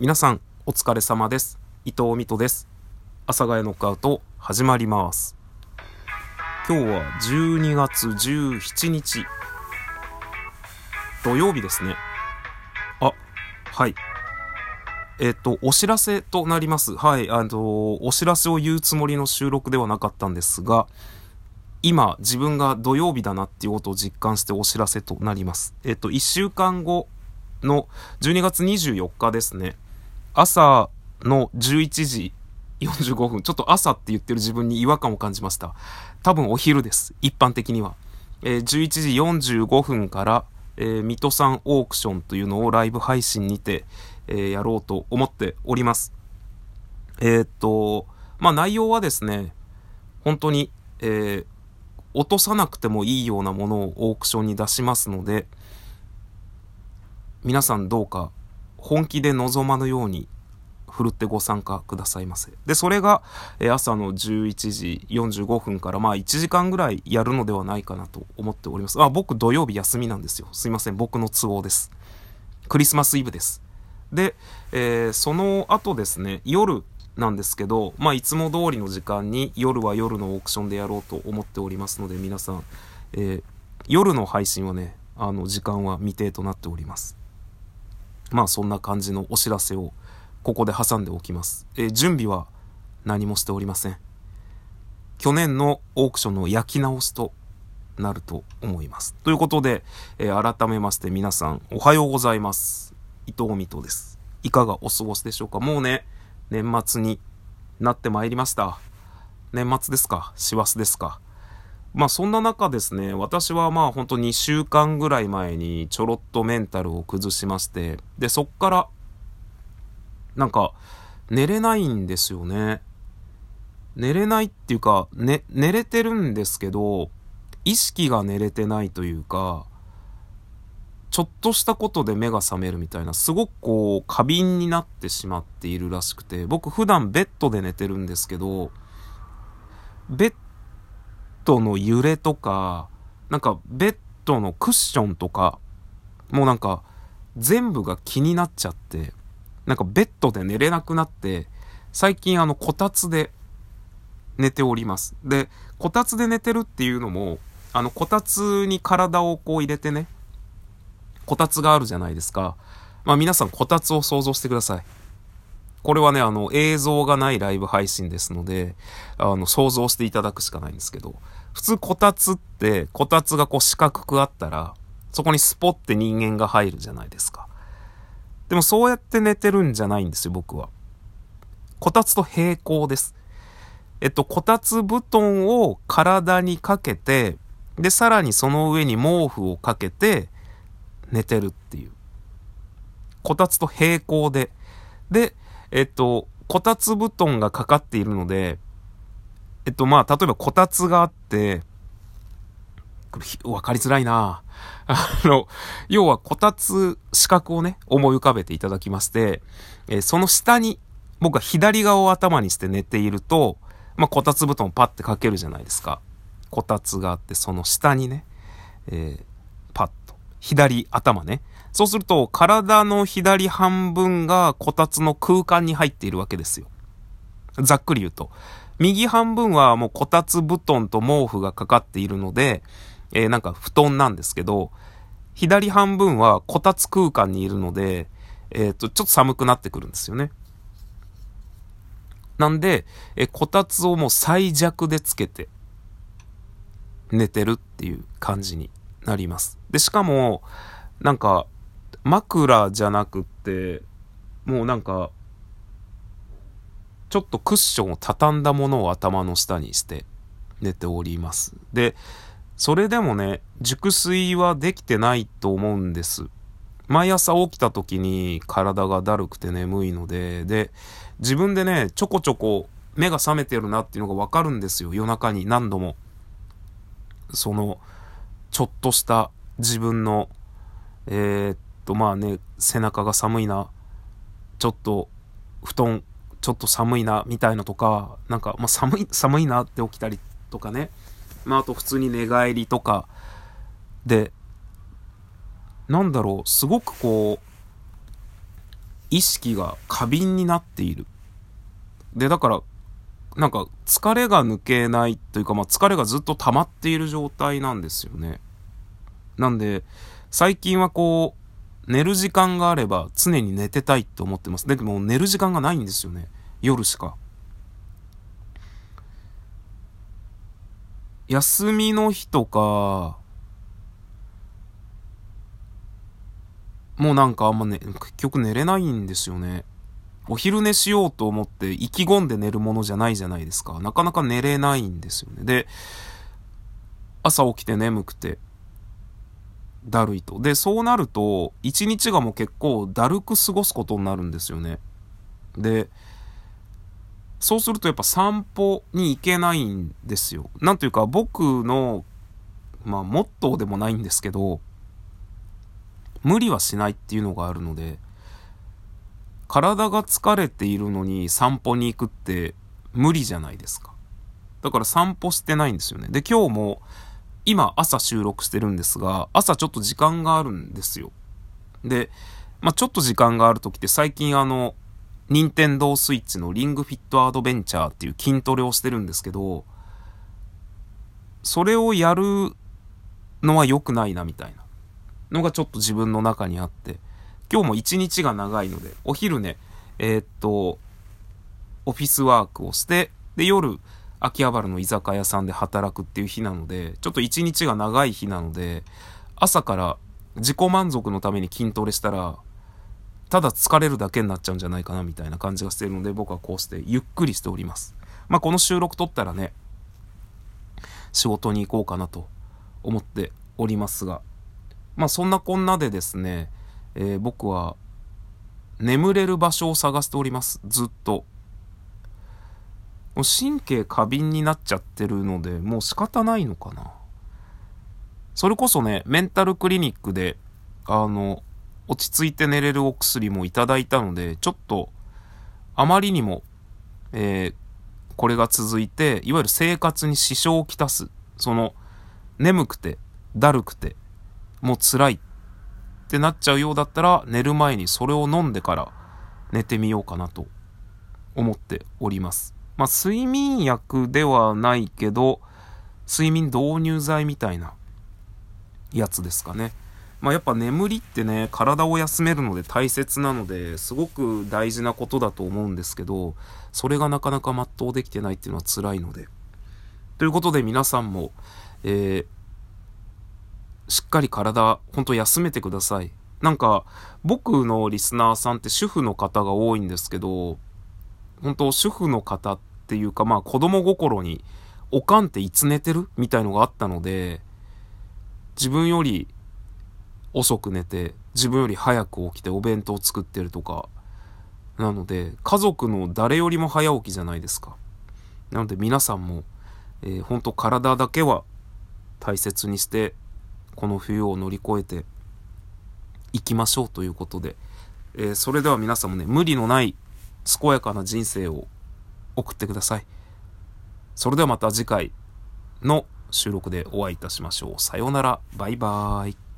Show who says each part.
Speaker 1: 皆さんお疲れ様です。伊藤美斗です。阿佐ヶ谷ノックアウト始まります。今日は12月17日。土曜日ですね。あはい。えっ、とお知らせとなります。はいあのお知らせを言うつもりの収録ではなかったんですが今自分が土曜日だなっていうことを実感してお知らせとなります。えっ、と1週間後の12月24日ですね。朝の11時45分、ちょっと朝って言ってる自分に違和感を感じました。多分お昼です。一般的には。えー、11時45分から、えー、水戸山オークションというのをライブ配信にて、えー、やろうと思っております。えー、っと、まあ内容はですね、本当に、えー、落とさなくてもいいようなものをオークションに出しますので、皆さんどうか本気で望まぬようにふるってご参加くださいませ。で、それが、え朝の11時45分から、まあ1時間ぐらいやるのではないかなと思っております。あ、僕土曜日休みなんですよ。すいません。僕の都合です。クリスマスイブです。で、えー、その後ですね、夜なんですけど、まあいつも通りの時間に夜は夜のオークションでやろうと思っておりますので、皆さん、えー、夜の配信はね、あの時間は未定となっております。まあそんな感じのお知らせをここで挟んでおきます。えー、準備は何もしておりません。去年のオークションの焼き直しとなると思います。ということで、えー、改めまして皆さんおはようございます。伊藤美斗です。いかがお過ごしでしょうか？もうね、年末になってまいりました。年末ですか？師走ですか？まあそんな中ですね、私はまあほんと2週間ぐらい前にちょろっとメンタルを崩しまして、で、そっからなんか寝れないんですよね。寝れないっていうか、ね、寝れてるんですけど、意識が寝れてないというか、ちょっとしたことで目が覚めるみたいな、すごくこう、過敏になってしまっているらしくて、僕普段ベッドで寝てるんですけど、ベットの揺れとか、なんかベッドのクッションとか、もうなんか全部が気になっちゃって、なんかベッドで寝れなくなって、最近あのこたつで寝ております。で、こたつで寝てるっていうのも、あのこたつに体をこう入れてね、こたつがあるじゃないですか。まあ皆さんこたつを想像してください。これはね、あの、映像がないライブ配信ですので、あの、想像していただくしかないんですけど、普通こたつって、こたつがこう四角くあったら、そこにスポって人間が入るじゃないですか。でもそうやって寝てるんじゃないんですよ、僕は。こたつと平行です。えっと、こたつ布団を体にかけて、で、さらにその上に毛布をかけて寝てるっていう。こたつと平行で。で、えっと、こたつ布団がかかっているので、えっと、まあ、例えばこたつがあって、わかりづらいな あの、要はこたつ四角をね、思い浮かべていただきまして、えー、その下に、僕は左側を頭にして寝ていると、まあ、こたつ布団をパッてかけるじゃないですか。こたつがあって、その下にね、えー、パッと。左頭ね。そうすると、体の左半分がこたつの空間に入っているわけですよ。ざっくり言うと。右半分はもうこたつ布団と毛布がかかっているので、えー、なんか布団なんですけど、左半分はこたつ空間にいるので、えっ、ー、と、ちょっと寒くなってくるんですよね。なんで、えこたつをもう最弱でつけて、寝てるっていう感じになります。で、しかも、なんか、枕じゃなくって、もうなんか、ちょっとクッションを畳んだものを頭の下にして寝ております。で、それでもね、熟睡はできてないと思うんです。毎朝起きた時に体がだるくて眠いので、で、自分でね、ちょこちょこ目が覚めてるなっていうのがわかるんですよ。夜中に何度も。その、ちょっとした自分の、えー、っと、まあね、背中が寒いな、ちょっと布団、ちょっと寒いな、みたいなとか、なんか、まあ寒い、寒いなって起きたりとかね。まああと普通に寝返りとか、で、なんだろう、すごくこう、意識が過敏になっている。で、だから、なんか疲れが抜けないというか、まあ疲れがずっと溜まっている状態なんですよね。なんで、最近はこう、寝る時間があれば常に寝てたいと思ってます。でも寝る時間がないんですよね。夜しか。休みの日とか、もうなんかあんまね、結局寝れないんですよね。お昼寝しようと思って意気込んで寝るものじゃないじゃないですか。なかなか寝れないんですよね。で、朝起きて眠くて、だるいと。で、そうなると、一日がもう結構だるく過ごすことになるんですよね。で、そうするとやっぱ散歩に行けないんですよ。なんというか僕の、まあ、モットーでもないんですけど、無理はしないっていうのがあるので、体が疲れているのに散歩に行くって無理じゃないですか。だから散歩してないんですよね。で、今日も今朝収録してるんですが、朝ちょっと時間があるんですよ。で、まあ、ちょっと時間がある時って最近あの、任天堂スイッチのリングフィットアドベンチャーっていう筋トレをしてるんですけど、それをやるのは良くないなみたいなのがちょっと自分の中にあって、今日も一日が長いので、お昼ね、えー、っと、オフィスワークをして、で、夜、秋葉原の居酒屋さんで働くっていう日なので、ちょっと一日が長い日なので、朝から自己満足のために筋トレしたら、ただ疲れるだけになっちゃうんじゃないかなみたいな感じがしているので、僕はこうしてゆっくりしております。まあ、この収録撮ったらね、仕事に行こうかなと思っておりますが、まあ、そんなこんなでですね、えー、僕は眠れる場所を探しております。ずっと。もう神経過敏になっちゃってるので、もう仕方ないのかな。それこそね、メンタルクリニックで、あの、落ち着いて寝れるお薬もいただいたので、ちょっと、あまりにも、えー、これが続いて、いわゆる生活に支障をきたす。その、眠くて、だるくて、もう辛いってなっちゃうようだったら、寝る前にそれを飲んでから寝てみようかなと思っております。まあ、睡眠薬ではないけど、睡眠導入剤みたいなやつですかね。まあ、やっぱ眠りってね、体を休めるので大切なので、すごく大事なことだと思うんですけど、それがなかなか全うできてないっていうのは辛いので。ということで皆さんも、えー、しっかり体、ほんと休めてください。なんか、僕のリスナーさんって主婦の方が多いんですけど、本当主婦の方っっていうか、まあ子供心に、おかんっていつ寝てる？みたいのがあったので、自分より遅く寝て、自分より早く起きてお弁当作ってるとか、なので、家族の誰よりも早起きじゃないですか。なので皆さんも、えー、本当体だけは大切にしてこの冬を乗り越えていきましょうということで、えー、それでは皆さんもね、無理のない健やかな人生を送ってください。それではまた次回の収録でお会いいたしましょう。さようなら。バイバーイ。